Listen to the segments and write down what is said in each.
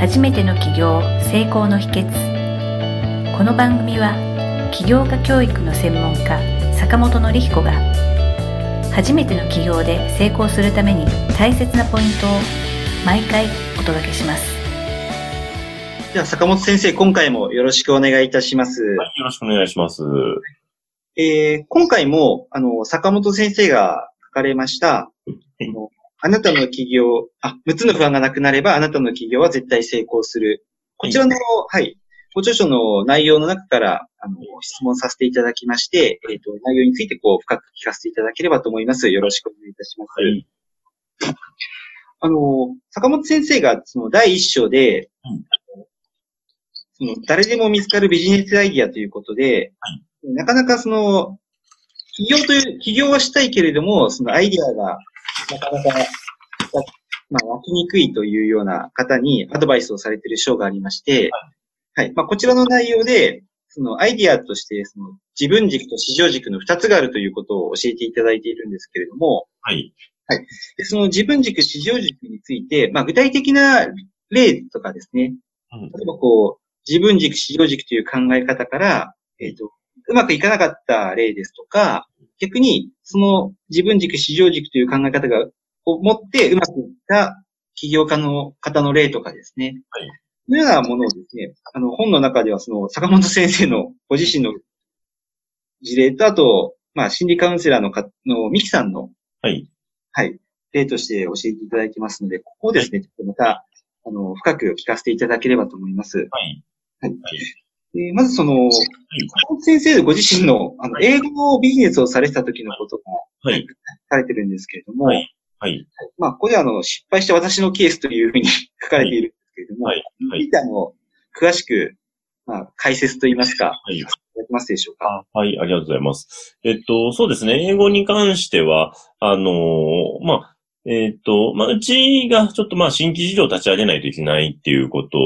初めての起業成功の秘訣この番組は起業家教育の専門家坂本典彦が初めての起業で成功するために大切なポイントを毎回お届けしますでは、坂本先生、今回もよろしくお願いいたします。はい、よろしくお願いします。えー今回も、あの、坂本先生が書かれました、あなたの企業、あ、6つの不安がなくなれば、あなたの企業は絶対成功する。こちらの、はい、ご著書の内容の中から、あの、質問させていただきまして、えっ、と、内容について、こう、深く聞かせていただければと思います。よろしくお願いいたします。はい。あの、坂本先生が、その、第一章で、うんその、誰でも見つかるビジネスアイディアということで、なかなかその、起業という、起業はしたいけれども、そのアイディアが、なかなか、まあ、湧きにくいというような方にアドバイスをされている章がありまして、はい。まあ、こちらの内容で、そのアイディアとして、その自分軸と市場軸の二つがあるということを教えていただいているんですけれども、はい。でその自分軸、市場軸について、まあ、具体的な例とかですね、うん例えばこう、自分軸、市場軸という考え方から、えっ、と、うまくいかなかった例ですとか、逆に、その自分軸、市場軸という考え方が、を持ってうまくいった起業家の方の例とかですね。はいこのようなものをですね、あの、本の中ではその、坂本先生のご自身の事例と、あと、まあ、心理カウンセラーのか、の、ミキさんのはい。はい。例として教えていただいてますので、ここをですね、ちょっとまた、あの、深く聞かせていただければと思います。はい。でまずその、坂本先生ご自身の、あの、はい英語のビジネスをされてた時のことが、はい。書かれてるんですけれども、はいはい。まあ、ここであの、失敗した私のケースというふうに 書かれているんですけれども、はい。はい。あの、詳しく、まあ、解説といいますか、はい。いただけますでしょうか？あはい、ありがとうございます。えっと、そうですね。英語に関しては、あのーまあ、えっと、まあ、うちがちょっとまあ、新規事業を立ち上げないといけないっていうこと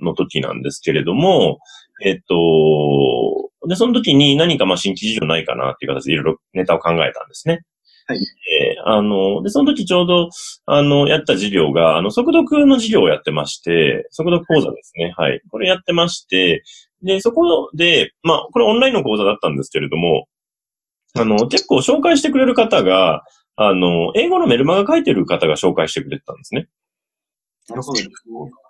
の時なんですけれども、えっと、で、その時に何かまあ、新規事業ないかなっていう形でいろいろネタを考えたんですね。はい。えーあの、で、その時ちょうど、あの、やった事業が、あの、速読の事業をやってまして、速読講座ですね。はい。これやってまして、で、そこで、まあ、これオンラインの講座だったんですけれども、あの、結構紹介してくれる方が、あの、英語のメルマガ書いてる方が紹介してくれてたんですね。なるほど。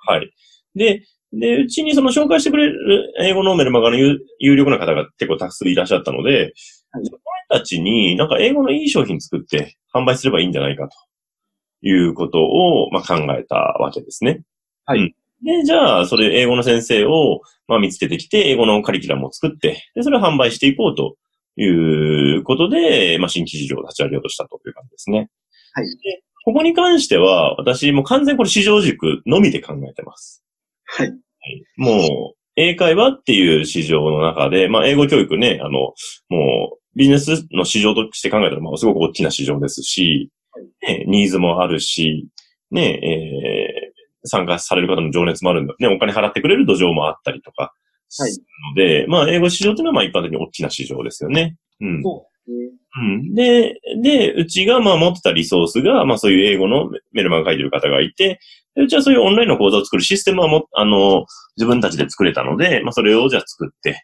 はい。で、で、うちにその紹介してくれる英語のメルマガの有有力な方が結構たくさんいらっしゃったので、はいこの人たちになんか英語のいい商品作って販売すればいいんじゃないかということを、まあ、考えたわけですね。はいうんで、じゃあ、それ英語の先生を、まあ、見つけてきて、英語のカリキュラムを作って、で、それを販売していこうということで、まあ、新規事業を立ち上げようとしたという感じですね。はいで、ここに関しては、私もう完全にこれ市場軸のみで考えてます。はい。もう、英会話っていう市場の中で、まあ、英語教育ね、あの、もう、ビジネスの市場として考えたら、まあ、すごく大きな市場ですし、ね、ニーズもあるし、ね、えー参加される方の情熱もあるんだ。ね、お金払ってくれる土壌もあったりとか。はいので、まあ、英語市場っていうのは、まあ、一般的に大きな市場ですよね。うん。そう。うん。で、で、うちがまあ持ってたリソースが、まあそういう英語のメルマガ書いてる方がいて、うちはそういうオンラインの講座を作るシステムはも、あの、自分たちで作れたので、まあそれをじゃあ作って、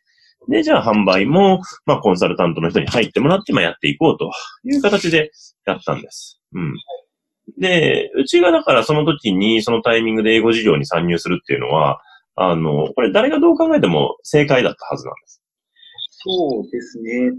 で、じゃあ販売も、まあコンサルタントの人に入ってもらって、まあやっていこうという形でやったんです。うん。で、うちがだからその時に、そのタイミングで英語事業に参入するっていうのは、あの、これ誰がどう考えても正解だったはずなんです。そうですね。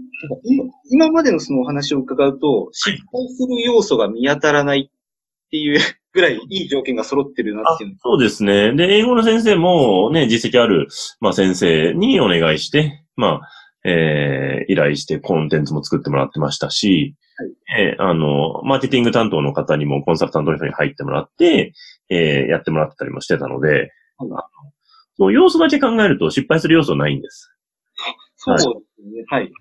今今までのそのお話を伺うと、失敗する要素が見当たらないっていう ぐらいいい条件が揃ってるなあっていうのそうですね。で、英語の先生もね、実績ある、まあ先生にお願いして、まあ、えー、依頼してコンテンツも作ってもらってましたし、えーあの、マーケティング担当の方にもコンサルタントの人に入ってもらって、えー、やってもらってたりもしてたので、はいあのそう要素だけ考えると失敗する要素ないんです。そうですね。はい。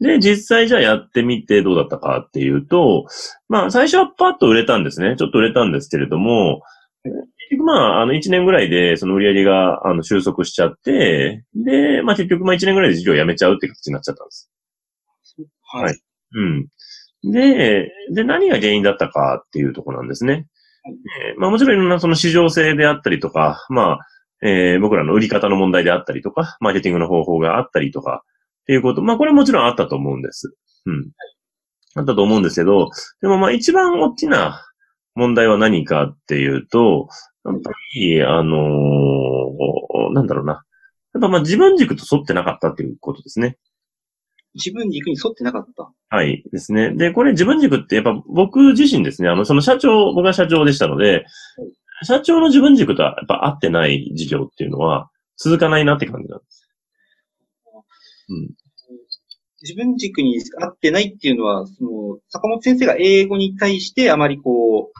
で、実際じゃあやってみてどうだったかっていうと、まあ最初はパッと売れたんですね。ちょっと売れたんですけれども、結局まあ、あの1年ぐらいでその売り上げがあの収束しちゃって、で、まあ結局まあ1年ぐらいで事業を辞めちゃうって形になっちゃったんです。はい。うん。で、で、何が原因だったかっていうところなんですね。えーまあもちろんいろんなその市場性であったりとか、まあ、えー僕らの売り方の問題であったりとか、マーケティングの方法があったりとか、っていうこと、まあこれもちろんあったと思うんです。うん。あったと思うんですけど、でもまあ一番大きな問題は何かっていうと、やっぱり、あのーなんだろうな。やっぱまあ自分軸と沿ってなかったっていうことですね。自分軸に沿ってなかった。はい。ですね。で、これ自分軸ってやっぱ僕自身ですね、あの、その社長、僕が社長でしたので、社長の自分軸とはやっぱ合ってない事業っていうのは続かないなって感じなんです。うん。自分軸に合ってないっていうのは、その、坂本先生が英語に対してあまりこう、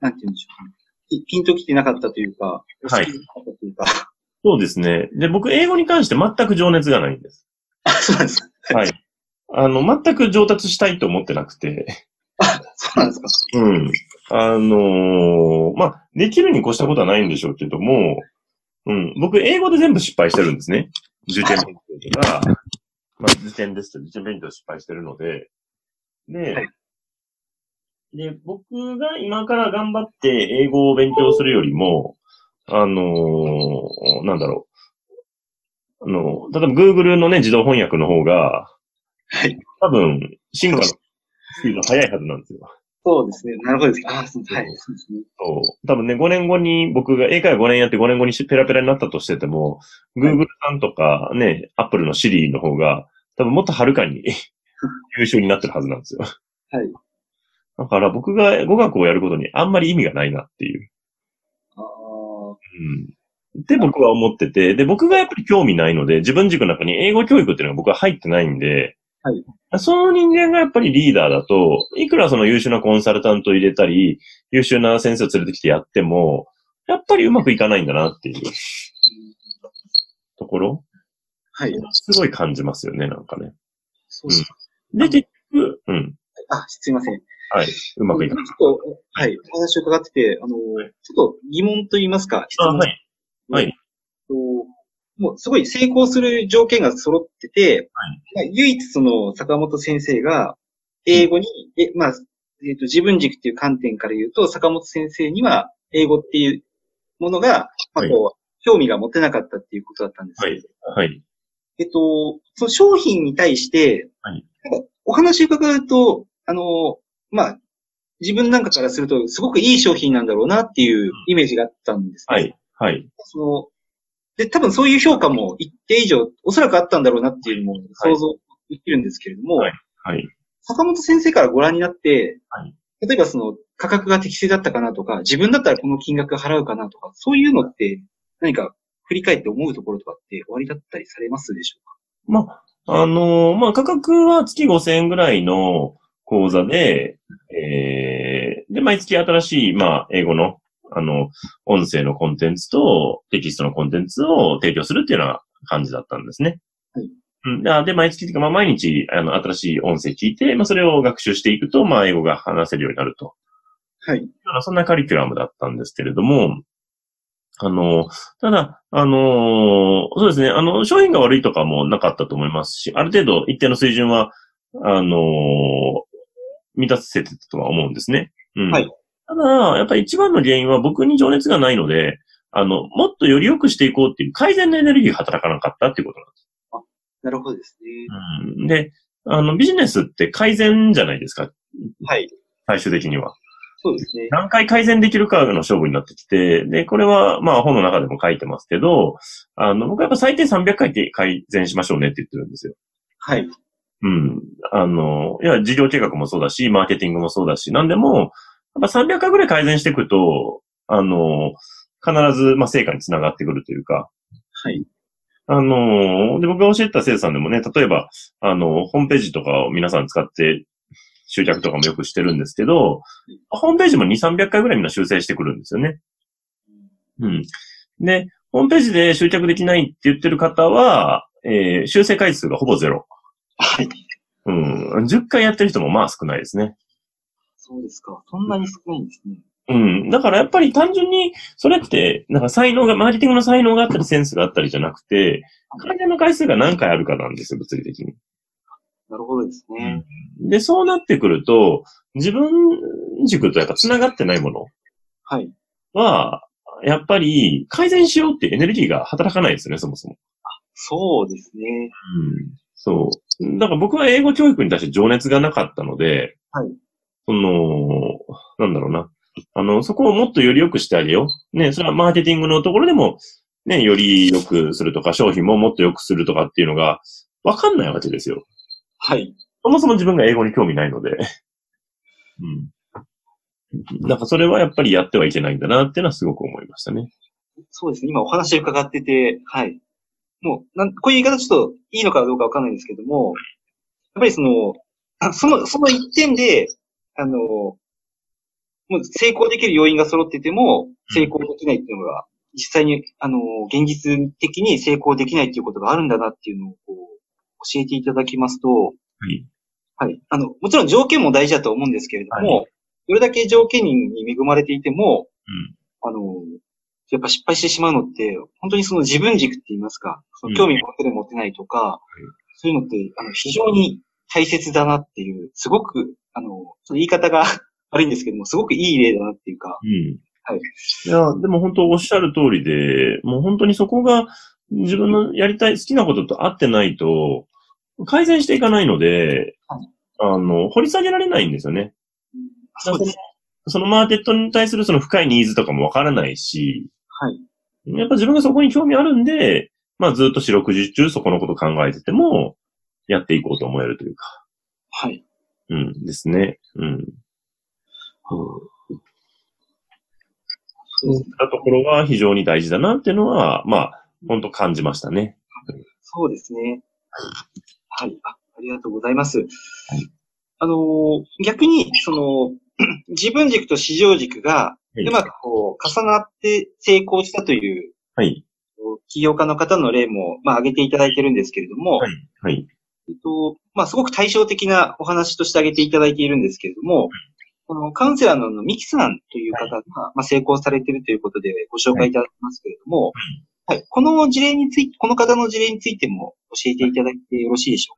なんて言うんでしょうね。ピピンときてなかったというか、はいいうか。そうですね。で、僕英語に関して全く情熱がないんです。あ、そうなんですか。はい。あの、全く上達したいと思ってなくて、そうなんですか。うん。あのーまあ、できるに越したことはないんでしょうけども、うん。僕、英語で全部失敗してるんですね。受験勉強とか、まあ、受験ですと受験勉強失敗してるので、で、はいで、僕が今から頑張って英語を勉強するよりも、あのーなんだろう。あの、例えば Google のね、自動翻訳の方が、はい。多分、進化のスピード早いはずなんですよ。そうですね。なるほどです。あ、そうはい。そうですね。そう。多分ね、5年後に僕が英会話5年やって5年後にペラペラになったとしてても、Google さんとかね、Apple の Siri の方が、多分もっとはるかに 優秀になってるはずなんですよ。はい。だから僕が語学をやることにあんまり意味がないなっていう。ああ、うん。って僕は思ってて、で、僕がやっぱり興味ないので、自分軸の中に英語教育っていうのが僕は入ってないんで、はい。その人間がやっぱりリーダーだと、いくらその優秀なコンサルタントを入れたり、優秀な先生を連れてきてやっても、やっぱりうまくいかないんだなっていうところ、はい。すごい感じますよね、なんかね。そうですか。で、結局、うん。あ、すいません。はい。うまくいかない。ちょっと、はい。お話を伺ってて、あの、ちょっと疑問と言いますか、質あ、問はい。はい。ともうすごい成功する条件が揃ってて、まあ唯一その坂本先生が英語に、えまあ、えっ、と、自分軸っていう観点から言うと、坂本先生には英語っていうものが、まあ、こう、興味が持てなかったっていうことだったんですけど、はい。えっと、その商品に対して、はいなんかお話伺うと、あの、まあ、自分なんかからすると、すごくいい商品なんだろうなっていうイメージがあったんですね。はい。はい。その、で、多分そういう評価も一定以上、おそらくあったんだろうなっていうのも想像できるんですけれども、はい。はい。坂本先生からご覧になって、はい。例えばその価格が適正だったかなとか、自分だったらこの金額払うかなとか、そういうのって何か振り返って思うところとかって終わりだったりされますでしょうか？まあ、あのーまあ、価格は月5000円ぐらいの講座で、えー、で、毎月新しい、まあ、英語の、あの、音声のコンテンツとテキストのコンテンツを提供するっていうような感じだったんですね。はいうん、で、毎月というか、まあ、毎日、あの、新しい音声聞いて、まあ、それを学習していくと、まあ、英語が話せるようになると。はい。そんなカリキュラムだったんですけれども、あの、ただ、あの、そうですね、あの、商品が悪いとかもなかったと思いますし、ある程度一定の水準は、あの、満たせてたとは思うんですね。うん。はいただ、やっぱり一番の原因は僕に情熱がないので、あの、もっとより良くしていこうっていう改善のエネルギーが働かなかったっていうことなんです。なるほどですね。うん。で、あの、ビジネスって改善じゃないですか？はい。最終的には。そうですね。何回改善できるかの勝負になってきて、で、これは、まあ本の中でも書いてますけど、あの、僕はやっぱ最低300回って改善しましょうねって言ってるんですよ。はい。うん。あの、いや、事業計画もそうだし、マーケティングもそうだし、なんでも、やっぱ300回ぐらい改善していくと、あの、必ず、まあ、成果につながってくるというか、はい。あの、で、僕が教えてた生徒さんでもね、例えば、あの、ホームページとかを皆さん使って、集客とかもよくしてるんですけど、ホームページも2、300回ぐらいみんな修正してくるんですよね。うん。で、ホームページで集客できないって言ってる方は、えー修正回数がほぼゼロ。はい。うん。10回やってる人もまあ少ないですね。そうですか。そんなに少ないんですね。うん。だからやっぱり単純に、それって、なんか才能が、マーケティングの才能があったりセンスがあったりじゃなくて、改善の回数が何回あるかなんですよ、物理的に。なるほどですね。で、そうなってくると、自分軸とやっぱ繋がってないもの。はい。は、やっぱり改善しようってエネルギーが働かないですよね、そもそも。そうですね。うん。そう。だから僕は英語教育に対して情熱がなかったので、はい。その、なんだろうな。あの、そこをもっとより良くしてあげよう。ね、それはマーケティングのところでも、ね、より良くするとか、商品ももっと良くするとかっていうのが、わかんないわけですよ。はい。そもそも自分が英語に興味ないので。うん。なんかそれはやっぱりやってはいけないんだなっていうのはすごく思いましたね。そうですね。今お話伺ってて、はい。もう、なんこういう言い方ちょっといいのかどうかわかんないんですけども、やっぱりその、あその、その一点で、あの、もう成功できる要因が揃ってても、成功できないっていうのが、実際に、あの、現実的に成功できないっていうことがあるんだなっていうのを、こう、教えていただきますと、はい。はい。あの、もちろん条件も大事だと思うんですけれども、はどれだけ条件に恵まれていても、うん。あの、やっぱ失敗してしまうのって、本当にその自分軸って言いますか、その興味持ってる持ってないとか、そういうのって、あの、非常に大切だなっていう、すごく、あの、ちょっと言い方が 悪いんですけども、すごくいい例だなっていうか、うん。はい。いや、でも本当おっしゃる通りで、もう本当にそこが自分のやりたい、好きなことと合ってないと、改善していかないので、はいあの、掘り下げられないんですよね。そうです。そのマーケットに対するその深いニーズとかもわからないし、はい。やっぱ自分がそこに興味あるんで、まあずっと四六時中そこのこと考えてても、やっていこうと思えるというか、はい。うん、ですね。うん。そういったところが非常に大事だなっていうのは、まあ、本当感じましたね。そうですね。はい。あありがとうございます。あのー逆に、その、自分軸と市場軸が、はいうまくこう、重なって成功したという、はい。起業家の方の例も、まあ、挙げていただいてるんですけれども、はい。はい。えっと、まあ、すごく対照的なお話として挙げていただいているんですけれども、このカウンセラーのミキさんという方が、まあ、成功されているということでご紹介いただきますけれども、はい。この事例について、この方の事例についても教えていただいてよろしいでしょう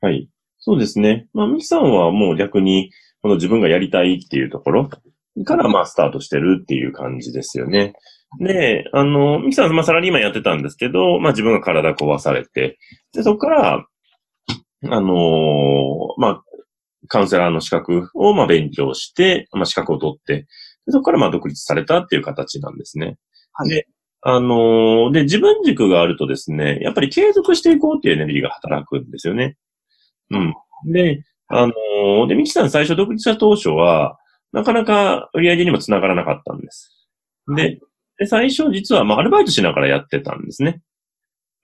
か？はい。そうですね。まあ、ミキさんはもう逆に、この自分がやりたいっていうところから、まあ、スタートしてるっていう感じですよね。で、あの、ミキさんはまあサラリーマンやってたんですけど、まあ自分が体壊されて、で、そこから、あのまあ、カウンセラーの資格をまあ勉強して、まあ資格を取って、でそこからまあ独立されたっていう形なんですね。はいで、あので、自分軸があるとですね、やっぱり継続していこうっていうエネルギーが働くんですよね。うん。で、あので、ミキさん最初独立した当初は、なかなか売り上げにもつながらなかったんです。で、で最初実はまあアルバイトしながらやってたんですね。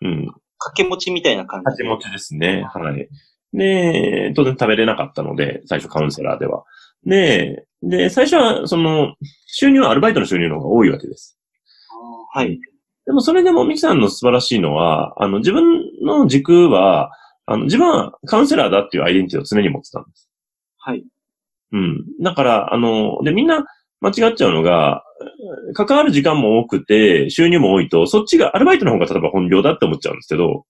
うん。掛け持ちみたいな感じで。掛け持ちですね。はい。で、当然食べれなかったので、最初カウンセラーでは。で、で、最初は、その、収入はアルバイトの収入の方が多いわけです。はい。でもそれでもミキさんの素晴らしいのは、あの、自分の軸は、あの、自分はカウンセラーだっていうアイデンティティを常に持ってたんです。はい。うん。だから、あの、で、みんな間違っちゃうのが、関わる時間も多くて、収入も多いと、そっちがアルバイトの方が例えば本業だって思っちゃうんですけど、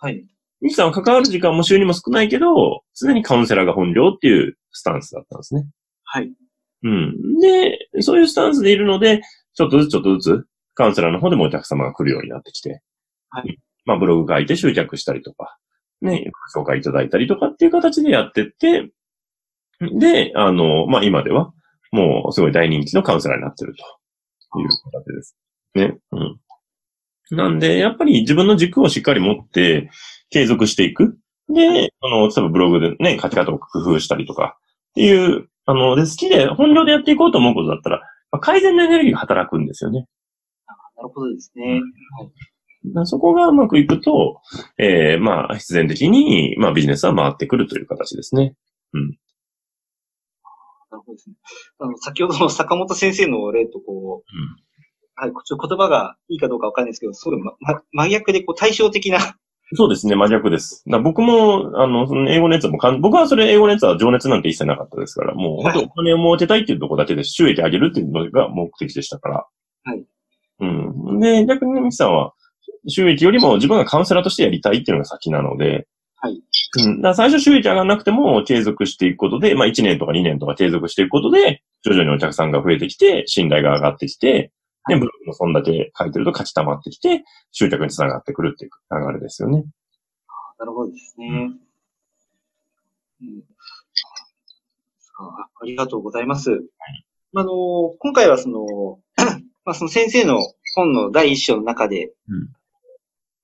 はい。ミキさんは関わる時間も収入も少ないけど、常にカウンセラーが本業っていうスタンスだったんですね。はい。うん。で、そういうスタンスでいるので、ちょっとずつちょっとずつ、カウンセラーの方でもお客様が来るようになってきて、はい。まあ、ブログ書いて集客したりとか、ね、紹介いただいたりとかっていう形でやってって、で、あの、まあ、今では、もうすごい大人気のカウンセラーになってるという形です。ね。うん。なんで、やっぱり自分の軸をしっかり持って継続していく。で、あの、例えばブログでね、書き方を工夫したりとかっていう、あの、で、好きで本業でやっていこうと思うことだったら、まあ改善のエネルギーが働くんですよね。なるほどですね。だからそこがうまくいくと、えー、まあ、必然的に、まあ、ビジネスは回ってくるという形ですね。なるですね。あの、先ほどの坂本先生の例とこう、うんはい、ちょ言葉がいいかどうかわかんないですけど、すごい、ま、ま真逆でこう対照的な、そうですね、真逆です。だから僕も、あの、その英語熱はもうかん、僕はそれ英語熱は情熱なんて一切なかったですから、もう、はい本当お金を儲けたいっていうところだけで収益上げるっていうのが目的でしたから。はい。うん。で、逆にね、ミキさんは、収益よりも自分がカウンセラーとしてやりたいっていうのが先なので、はい。うん。だから最初収益上がらなくても継続していくことで、まあ1年とか2年とか継続していくことで、徐々にお客さんが増えてきて、信頼が上がってきて、で、ブログもそんだけ書いてると価値溜まってきて、集客につながってくるっていう流れですよね。なるほどですね。うんあありがとうございます。あの、今回はその、まあ、その先生の本の第一章の中で、うん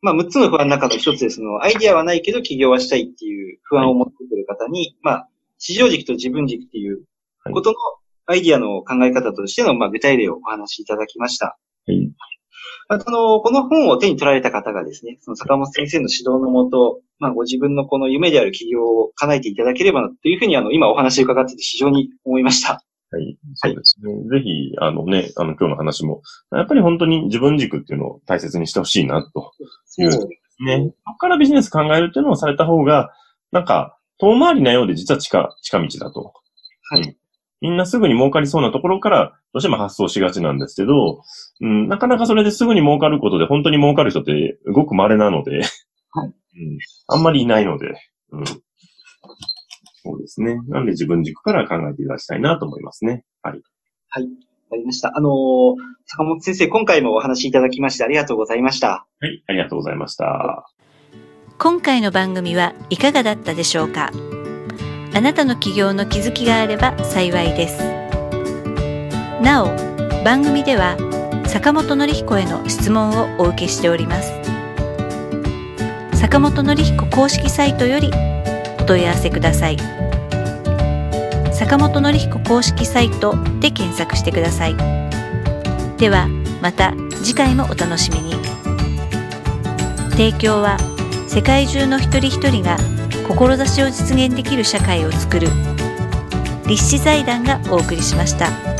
まあ、6つの不安の中の一つで、その、アイディアはないけど起業はしたいっていう不安を持ってくる方に、まあ、市場軸と自分軸っていうことのアイディアの考え方としての、まあ、具体例をお話しいただきました。はい。また、あの、この本を手に取られた方がですね、その坂本先生の指導のもと、まあ、ご自分のこの夢である起業を叶えていただければな、というふうに、あの、今お話を伺ってて非常に思いました。はい。そうですね。ぜひ、あのね、あの、今日の話も、やっぱり本当に自分軸っていうのを大切にしてほしいな、と。そうですね。そこからビジネス考えるっていうのをされた方が、なんか、遠回りなようで実は近、近道だと。はいうんみんなすぐに儲かりそうなところから、どうしても発想しがちなんですけど、うん、なかなかそれですぐに儲かることで本当に儲かる人ってごく稀なので、はい うん、あんまりいないので、うん、そうですね。なんで自分軸から考えていただきたいなと思いますね。はい。はい。わかりました。あのー坂本先生、今回もお話しいただきましてありがとうございました。はい、ありがとうございました。今回の番組はいかがだったでしょうか？あなたの起業の気づきがあれば幸いです。なお、番組では坂本典彦への質問をお受けしております。坂本典彦公式サイトよりお問い合わせください。坂本典彦公式サイトで検索してください。では、また次回もお楽しみに。提供は世界中の一人一人が志を実現できる社会をつくる立志財団がお送りしました。